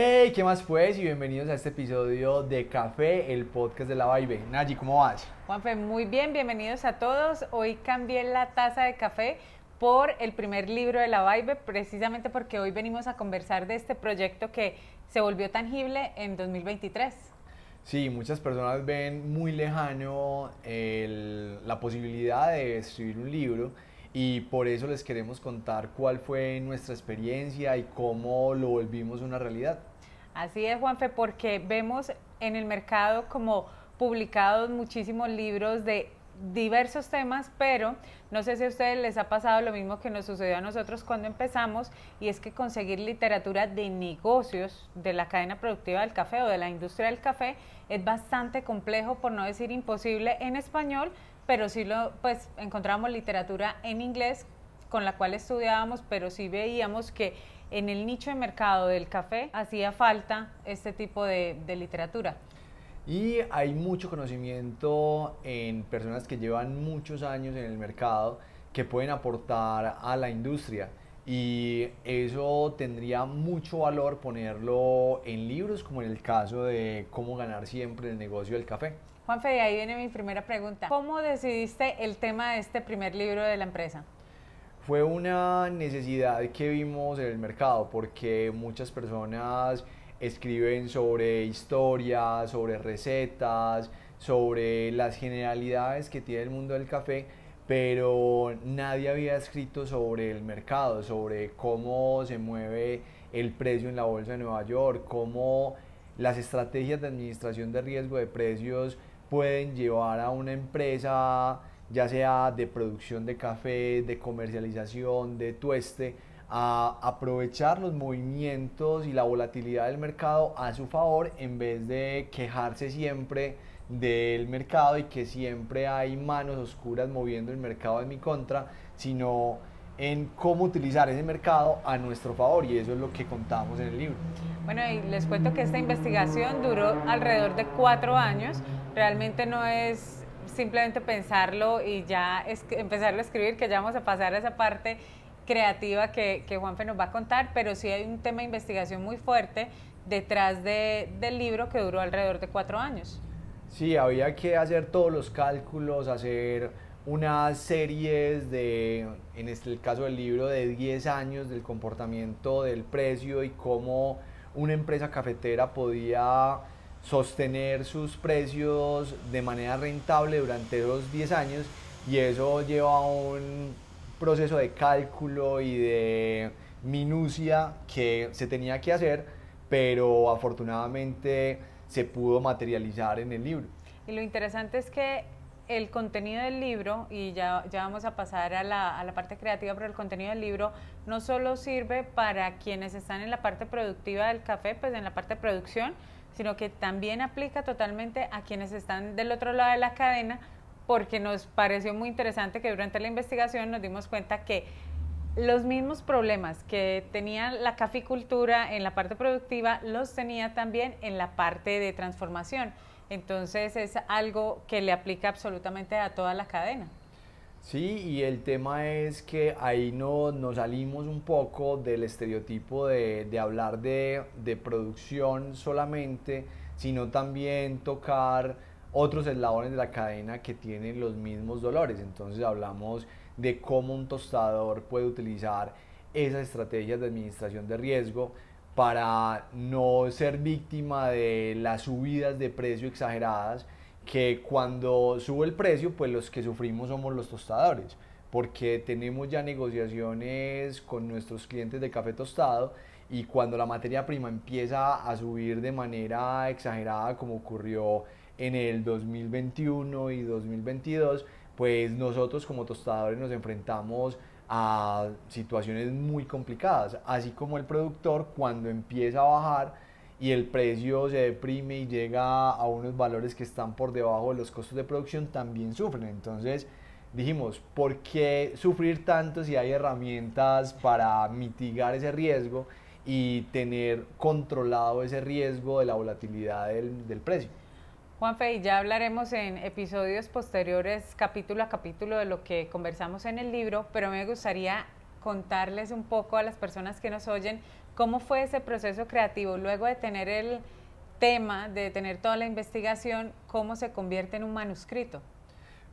Hey, ¿qué más pues? Y bienvenidos a este episodio de Café, el podcast de la Vibe. Nayi, ¿cómo vas? Juanfe, muy bien, bienvenidos a todos. Hoy cambié la taza de café por el primer libro de la Vibe, precisamente porque hoy venimos a conversar de este proyecto que se volvió tangible en 2023. Sí, muchas personas ven muy lejano el- la posibilidad de escribir un libro y por eso les queremos contar cuál fue nuestra experiencia y cómo lo volvimos una realidad. Así es, Juanfe, porque vemos en el mercado como publicados muchísimos libros de diversos temas, pero no sé si a ustedes les ha pasado lo mismo que nos sucedió a nosotros cuando empezamos, y es que conseguir literatura de negocios de la cadena productiva del café o de la industria del café es bastante complejo, por no decir imposible, en español, pero sí lo, pues encontramos literatura en inglés con la cual estudiábamos, pero sí veíamos que en el nicho de mercado del café hacía falta este tipo de, de literatura. Y hay mucho conocimiento en personas que llevan muchos años en el mercado que pueden aportar a la industria. Y eso tendría mucho valor ponerlo en libros, como en el caso de cómo ganar siempre el negocio del café. Juanfe, de ahí viene mi primera pregunta. ¿Cómo decidiste el tema de este primer libro de la empresa? Fue una necesidad que vimos en el mercado porque muchas personas escriben sobre historias, sobre recetas, sobre las generalidades que tiene el mundo del café, pero nadie había escrito sobre el mercado, sobre cómo se mueve el precio en la bolsa de Nueva York, cómo las estrategias de administración de riesgo de precios pueden llevar a una empresa, ya sea de producción de café, de comercialización, de tueste, a aprovechar los movimientos y la volatilidad del mercado a su favor en vez de quejarse siempre del mercado y que siempre hay manos oscuras moviendo el mercado en mi contra, sino en cómo utilizar ese mercado a nuestro favor y eso es lo que contamos en el libro. Bueno, y les cuento que esta investigación duró alrededor de cuatro años. Realmente no es simplemente pensarlo y ya es empezarlo a escribir, que ya vamos a pasar a esa parte creativa que, que Juanfe nos va a contar, pero sí hay un tema de investigación muy fuerte detrás de, del libro que duró alrededor de cuatro años. Sí, había que hacer todos los cálculos, hacer unas series de, en este, el caso del libro, de 10 años del comportamiento del precio y cómo una empresa cafetera podía sostener sus precios de manera rentable durante esos 10 años y eso lleva a un proceso de cálculo y de minucia que se tenía que hacer, pero afortunadamente se pudo materializar en el libro. Y lo interesante es que el contenido del libro, y ya, ya vamos a pasar a la, a la, parte creativa, pero el contenido del libro no solo sirve para quienes están en la parte productiva del café, pues en la parte de producción, sino que también aplica totalmente a quienes están del otro lado de la cadena, porque nos pareció muy interesante que durante la investigación nos dimos cuenta que los mismos problemas que tenía la caficultura en la parte productiva los tenía también en la parte de transformación. Entonces es algo que le aplica absolutamente a toda la cadena. Sí, y el tema es que ahí no, nos salimos un poco del estereotipo de, de hablar de, de, producción solamente, sino también tocar otros eslabones de la cadena que tienen los mismos dolores. Entonces hablamos de cómo un tostador puede utilizar esas estrategias de administración de riesgo para no ser víctima de las subidas de precio exageradas, que cuando sube el precio, pues los que sufrimos somos los tostadores, porque tenemos ya negociaciones con nuestros clientes de café tostado y cuando la materia prima empieza a subir de manera exagerada como ocurrió en el 2021 y 2022, pues nosotros como tostadores nos enfrentamos a situaciones muy complicadas, así como el productor cuando empieza a bajar y el precio se deprime y llega a unos valores que están por debajo de los costos de producción, también sufren. Entonces dijimos, ¿por qué sufrir tanto si hay herramientas para mitigar ese riesgo y tener controlado ese riesgo de la volatilidad del, del precio? Juanfe, y ya hablaremos en episodios posteriores, capítulo a capítulo, de lo que conversamos en el libro, pero me gustaría contarles un poco a las personas que nos oyen ¿Cómo fue ese proceso creativo? Luego de tener el tema, de tener toda la investigación, ¿cómo se convierte en un manuscrito?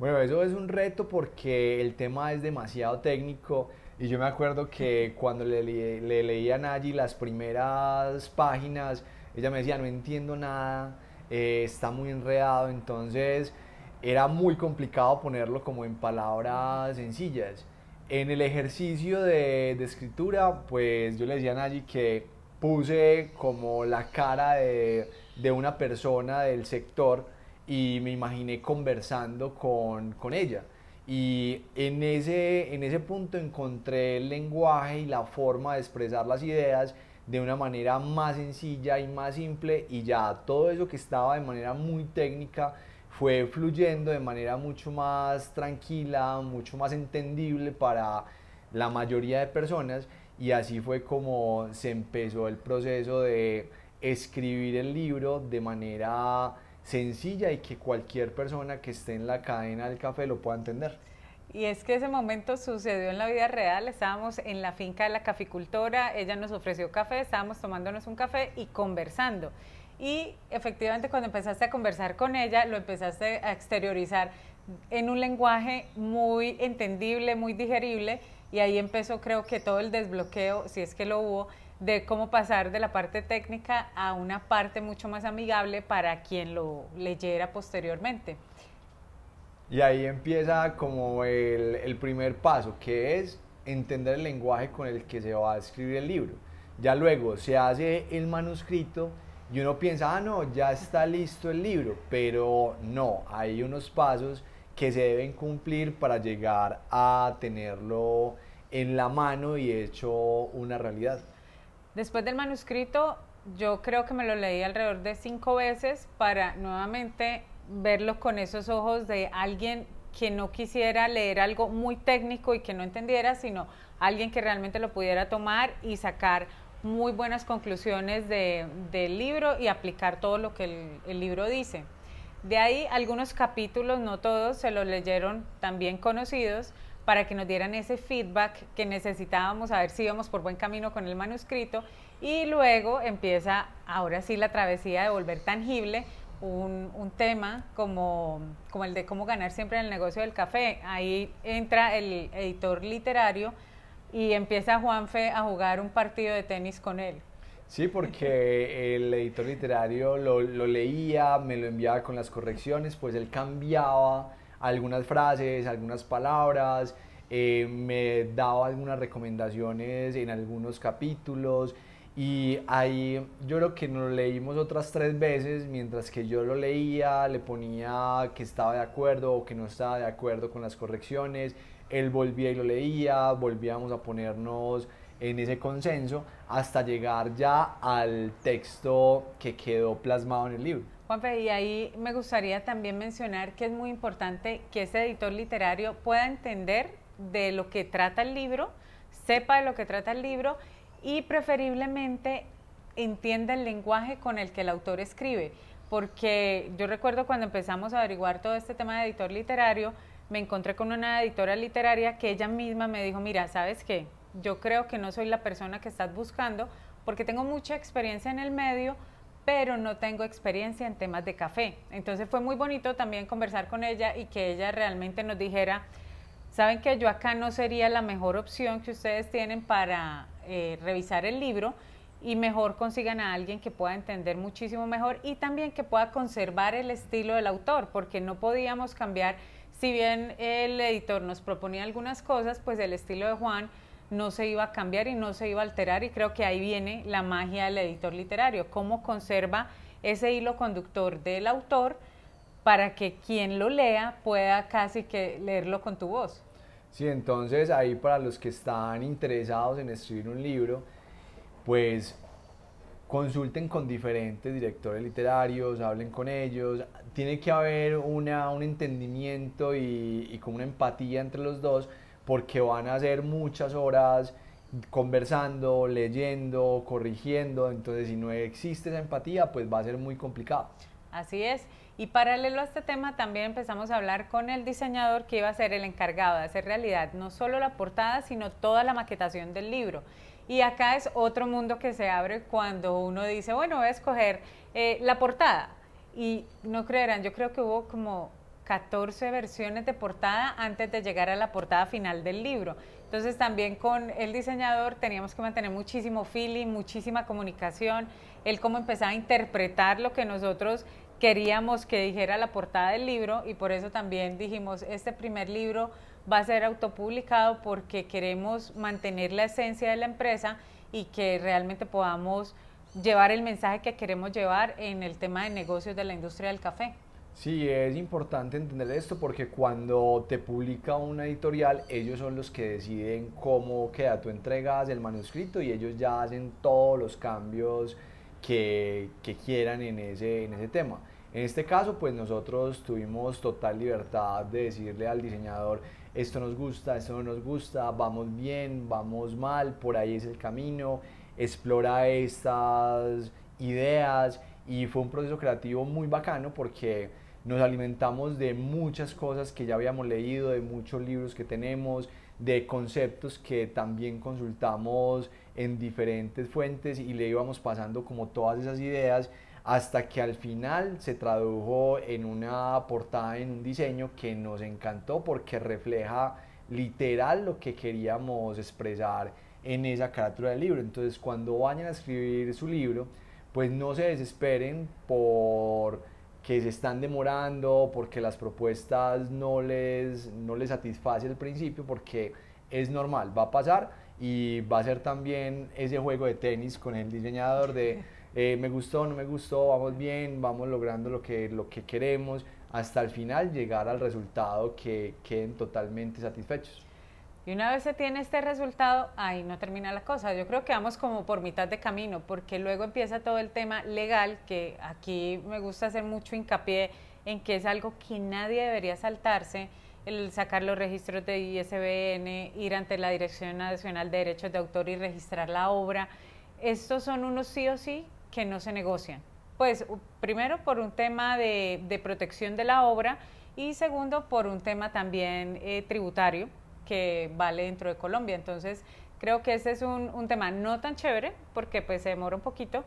Bueno, eso es un reto porque el tema es demasiado técnico y yo me acuerdo que cuando le, le, leía a Nayi las primeras páginas, ella me decía, no entiendo nada, eh, está muy enredado, entonces era muy complicado ponerlo como en palabras sencillas. En el ejercicio de, de escritura, pues yo le decía a Nayi que puse como la cara de, de una persona del sector y me imaginé conversando con, con ella. Y en ese, en ese punto encontré el lenguaje y la forma de expresar las ideas de una manera más sencilla y más simple y ya todo eso que estaba de manera muy técnica fue fluyendo de manera mucho más tranquila, mucho más entendible para la mayoría de personas y así fue como se empezó el proceso de escribir el libro de manera sencilla y que cualquier persona que esté en la cadena del café lo pueda entender. Y es que ese momento sucedió en la vida real, estábamos en la finca de la caficultora, ella nos ofreció café, estábamos tomándonos un café y conversando. Y efectivamente cuando empezaste a conversar con ella, lo empezaste a exteriorizar en un lenguaje muy entendible, muy digerible, y ahí empezó creo que todo el desbloqueo, si es que lo hubo, de cómo pasar de la parte técnica a una parte mucho más amigable para quien lo leyera posteriormente. Y ahí empieza como el, primer paso, que es entender el lenguaje con el que se va a escribir el libro. Ya luego se hace el manuscrito y uno piensa, ah, no, ya está listo el libro, pero no, hay unos pasos que se deben cumplir para llegar a tenerlo en la mano y hecho una realidad. Después del manuscrito, yo creo que me lo leí alrededor de cinco veces para nuevamente verlo con esos ojos de alguien que no quisiera leer algo muy técnico y que no entendiera, sino alguien que realmente lo pudiera tomar y sacar muy buenas conclusiones del libro y aplicar todo lo que el, el libro dice. De ahí algunos capítulos, no todos, se los leyeron también conocidos, para que nos dieran ese feedback que necesitábamos, a ver si íbamos por buen camino con el manuscrito. Y luego empieza, ahora sí, la travesía de volver tangible un, un, tema como, como el de cómo ganar siempre en el negocio del café. Ahí entra el editor literario y empieza Juanfe a jugar un partido de tenis con él. Sí, porque el editor literario lo, lo leía, me lo enviaba con las correcciones, pues él cambiaba algunas frases, algunas palabras, eh, me daba algunas recomendaciones en algunos capítulos y ahí yo creo que nos lo leímos otras tres veces, mientras que yo lo leía, le ponía que estaba de acuerdo o que no estaba de acuerdo con las correcciones, él volvía y lo leía, volvíamos a ponernos en ese consenso hasta llegar ya al texto que quedó plasmado en el libro. Juanfe, y ahí me gustaría también mencionar que es muy importante que ese editor literario pueda entender de lo que trata el libro, sepa de lo que trata el libro y preferiblemente entienda el lenguaje con el que el autor escribe. Porque yo recuerdo cuando empezamos a averiguar todo este tema de editor literario, me encontré con una editora literaria que ella misma me dijo, mira, ¿sabes qué? Yo creo que no soy la persona que estás buscando porque tengo mucha experiencia en el medio, pero no tengo experiencia en temas de café. Entonces fue muy bonito también conversar con ella y que ella realmente nos dijera, saben que yo acá no sería la mejor opción que ustedes tienen para eh, revisar el libro y mejor consigan a alguien que pueda entender muchísimo mejor y también que pueda conservar el estilo del autor, porque no podíamos cambiar, si bien el editor nos proponía algunas cosas, pues el estilo de Juan no se iba a cambiar y no se iba a alterar y creo que ahí viene la magia del editor literario, cómo conserva ese hilo conductor del autor para que quien lo lea pueda casi que leerlo con tu voz. Sí, entonces ahí para los que están interesados en escribir un libro, pues consulten con diferentes directores literarios, hablen con ellos, tiene que haber una, un entendimiento y, y como una empatía entre los dos porque van a ser muchas horas conversando, leyendo, corrigiendo, entonces si no existe esa empatía, pues va a ser muy complicado. Así es. Y paralelo a este tema también empezamos a hablar con el diseñador que iba a ser el encargado de hacer realidad no solo la portada, sino toda la maquetación del libro. Y acá es otro mundo que se abre cuando uno dice, bueno, voy a escoger eh, la portada. Y no creerán, yo creo que hubo como 14 versiones de portada antes de llegar a la portada final del libro. Entonces también con el diseñador teníamos que mantener muchísimo feeling, muchísima comunicación, él cómo empezaba a interpretar lo que nosotros queríamos que dijera la portada del libro y por eso también dijimos, este primer libro va a ser autopublicado porque queremos mantener la esencia de la empresa y que realmente podamos llevar el mensaje que queremos llevar en el tema de negocios de la industria del café. Sí, es importante entender esto porque cuando te publica una editorial, ellos son los que deciden cómo queda. Tú entregas el manuscrito y ellos ya hacen todos los cambios que, que quieran en ese, en ese tema. En este caso, pues nosotros tuvimos total libertad de decirle al diseñador, esto nos gusta, esto no nos gusta, vamos bien, vamos mal, por ahí es el camino, explora estas ideas. Y fue un proceso creativo muy bacano porque nos alimentamos de muchas cosas que ya habíamos leído, de muchos libros que tenemos, de conceptos que también consultamos en diferentes fuentes y le íbamos pasando como todas esas ideas hasta que al final se tradujo en una portada, en un diseño que nos encantó porque refleja literal lo que queríamos expresar en esa carátula del libro. Entonces cuando vayan a escribir su libro, pues no se desesperen por que se están demorando, porque las propuestas no les, no les satisface al principio, porque es normal, va a pasar y va a ser también ese juego de tenis con el diseñador de eh, me gustó, no me gustó, vamos bien, vamos logrando lo que, lo que queremos, hasta el final llegar al resultado que queden totalmente satisfechos. Y una vez se tiene este resultado, ahí no termina la cosa. Yo creo que vamos como por mitad de camino, porque luego empieza todo el tema legal, que aquí me gusta hacer mucho hincapié en que es algo que nadie debería saltarse, el sacar los registros de ISBN, ir ante la Dirección Nacional de Derechos de Autor y registrar la obra. Estos son unos sí o sí que no se negocian. Pues primero por un tema de, protección de la obra y segundo por un tema también eh, tributario que vale dentro de Colombia. Entonces, creo que ese es un, tema no tan chévere porque pues se demora un poquito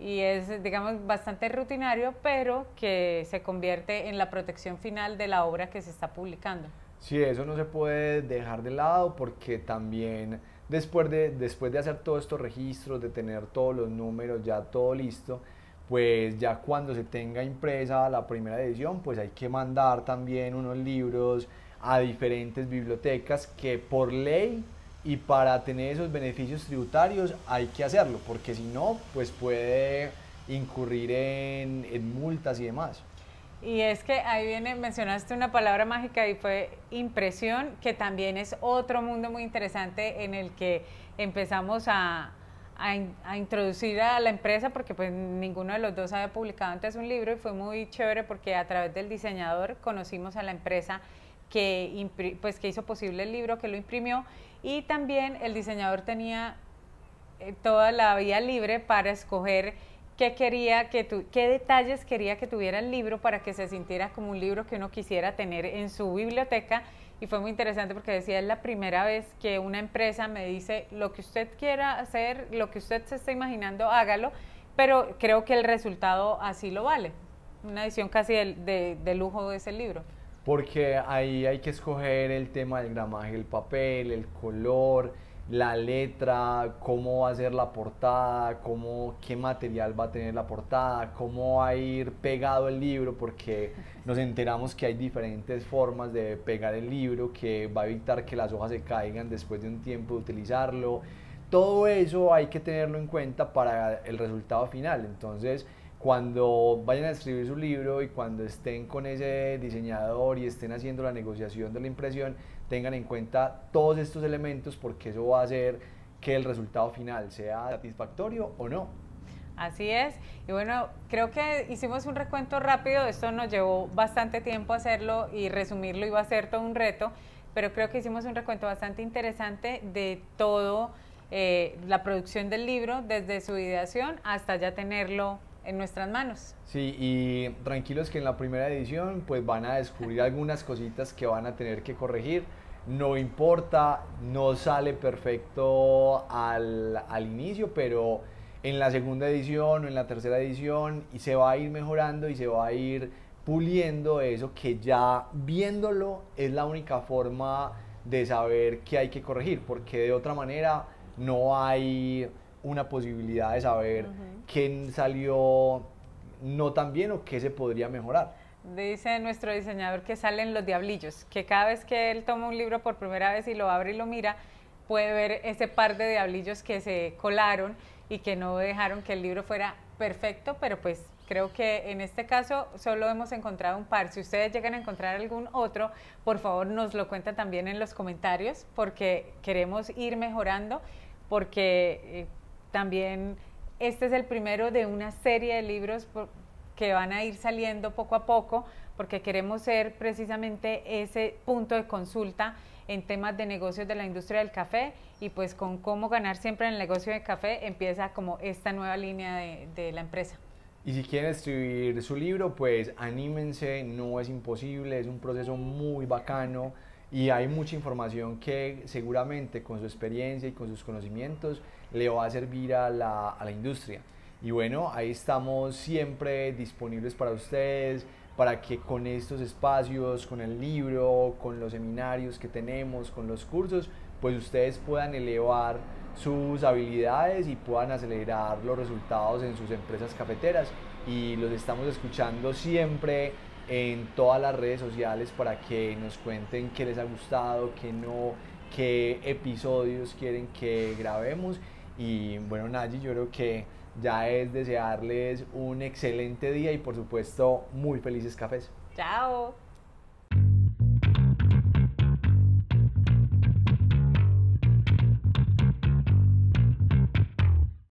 y es, digamos, bastante rutinario, pero que se convierte en la protección final de la obra que se está publicando. Sí, eso no se puede dejar de lado porque también después de, después de hacer todos estos registros, de tener todos los números, ya todo listo, pues ya cuando se tenga impresa la primera edición, pues hay que mandar también unos libros a diferentes bibliotecas que por ley y para tener esos beneficios tributarios hay que hacerlo, porque si no, pues puede incurrir en, en multas y demás. Y es que ahí viene, mencionaste una palabra mágica y fue impresión, que también es otro mundo muy interesante en el que empezamos a, a, introducir a la empresa porque pues ninguno de los dos había publicado antes un libro y fue muy chévere porque a través del diseñador conocimos a la empresa que, pues, que hizo posible el libro, que lo imprimió, y también el diseñador tenía eh, toda la vía libre para escoger qué quería que tu, qué detalles quería que tuviera el libro para que se sintiera como un libro que uno quisiera tener en su biblioteca y fue muy interesante porque decía es la primera vez que una empresa me dice lo que usted quiera hacer, lo que usted se está imaginando, hágalo, pero creo que el resultado así lo vale. Una edición casi de, de lujo de ese libro porque ahí hay que escoger el tema del gramaje del papel, el color, la letra, cómo va a ser la portada, cómo, qué material va a tener la portada, cómo va a ir pegado el libro, porque nos enteramos que hay diferentes formas de pegar el libro que va a evitar que las hojas se caigan después de un tiempo de utilizarlo. Todo eso hay que tenerlo en cuenta para el resultado final. Entonces, cuando vayan a escribir su libro y cuando estén con ese diseñador y estén haciendo la negociación de la impresión, tengan en cuenta todos estos elementos porque eso va a hacer que el resultado final sea satisfactorio o no. Así es. Y bueno, creo que hicimos un recuento rápido. Esto nos llevó bastante tiempo hacerlo y resumirlo iba a ser todo un reto, pero creo que hicimos un recuento bastante interesante de todo eh, la producción del libro, desde su ideación hasta ya tenerlo en nuestras manos. Sí, y tranquilos que en la primera edición pues van a descubrir algunas cositas que van a tener que corregir. No importa, no sale perfecto al, al inicio, pero en la segunda edición o en la tercera edición se va a ir mejorando y se va a ir puliendo eso que ya viéndolo es la única forma de saber qué hay que corregir, porque de otra manera no hay una posibilidad de saber qué salió no tan bien o qué se podría mejorar. Dice nuestro diseñador que salen los diablillos, que cada vez que él toma un libro por primera vez y lo abre y lo mira, puede ver ese par de diablillos que se colaron y que no dejaron que el libro fuera perfecto, pero pues creo que en este caso solo hemos encontrado un par. Si ustedes llegan a encontrar algún otro, por favor nos lo cuentan también en los comentarios porque queremos ir mejorando, porque eh, también este es el primero de una serie de libros que van a ir saliendo poco a poco, porque queremos ser precisamente ese punto de consulta en temas de negocios de la industria del café y pues con cómo ganar siempre en el negocio de café empieza como esta nueva línea de, de la empresa. Y si quieren escribir su libro, pues anímense, no es imposible, es un proceso muy bacano y hay mucha información que seguramente con su experiencia y con sus conocimientos le va a servir a la, a la industria. Y bueno, ahí estamos siempre disponibles para ustedes, para que con estos espacios, con el libro, con los seminarios que tenemos, con los cursos, pues ustedes puedan elevar sus habilidades y puedan acelerar los resultados en sus empresas cafeteras. Y los estamos escuchando siempre en todas las redes sociales para que nos cuenten qué les ha gustado, qué no, qué episodios quieren que grabemos. Y bueno, Nayi, yo creo que ya es desearles un excelente día y por supuesto muy felices cafés. Chao.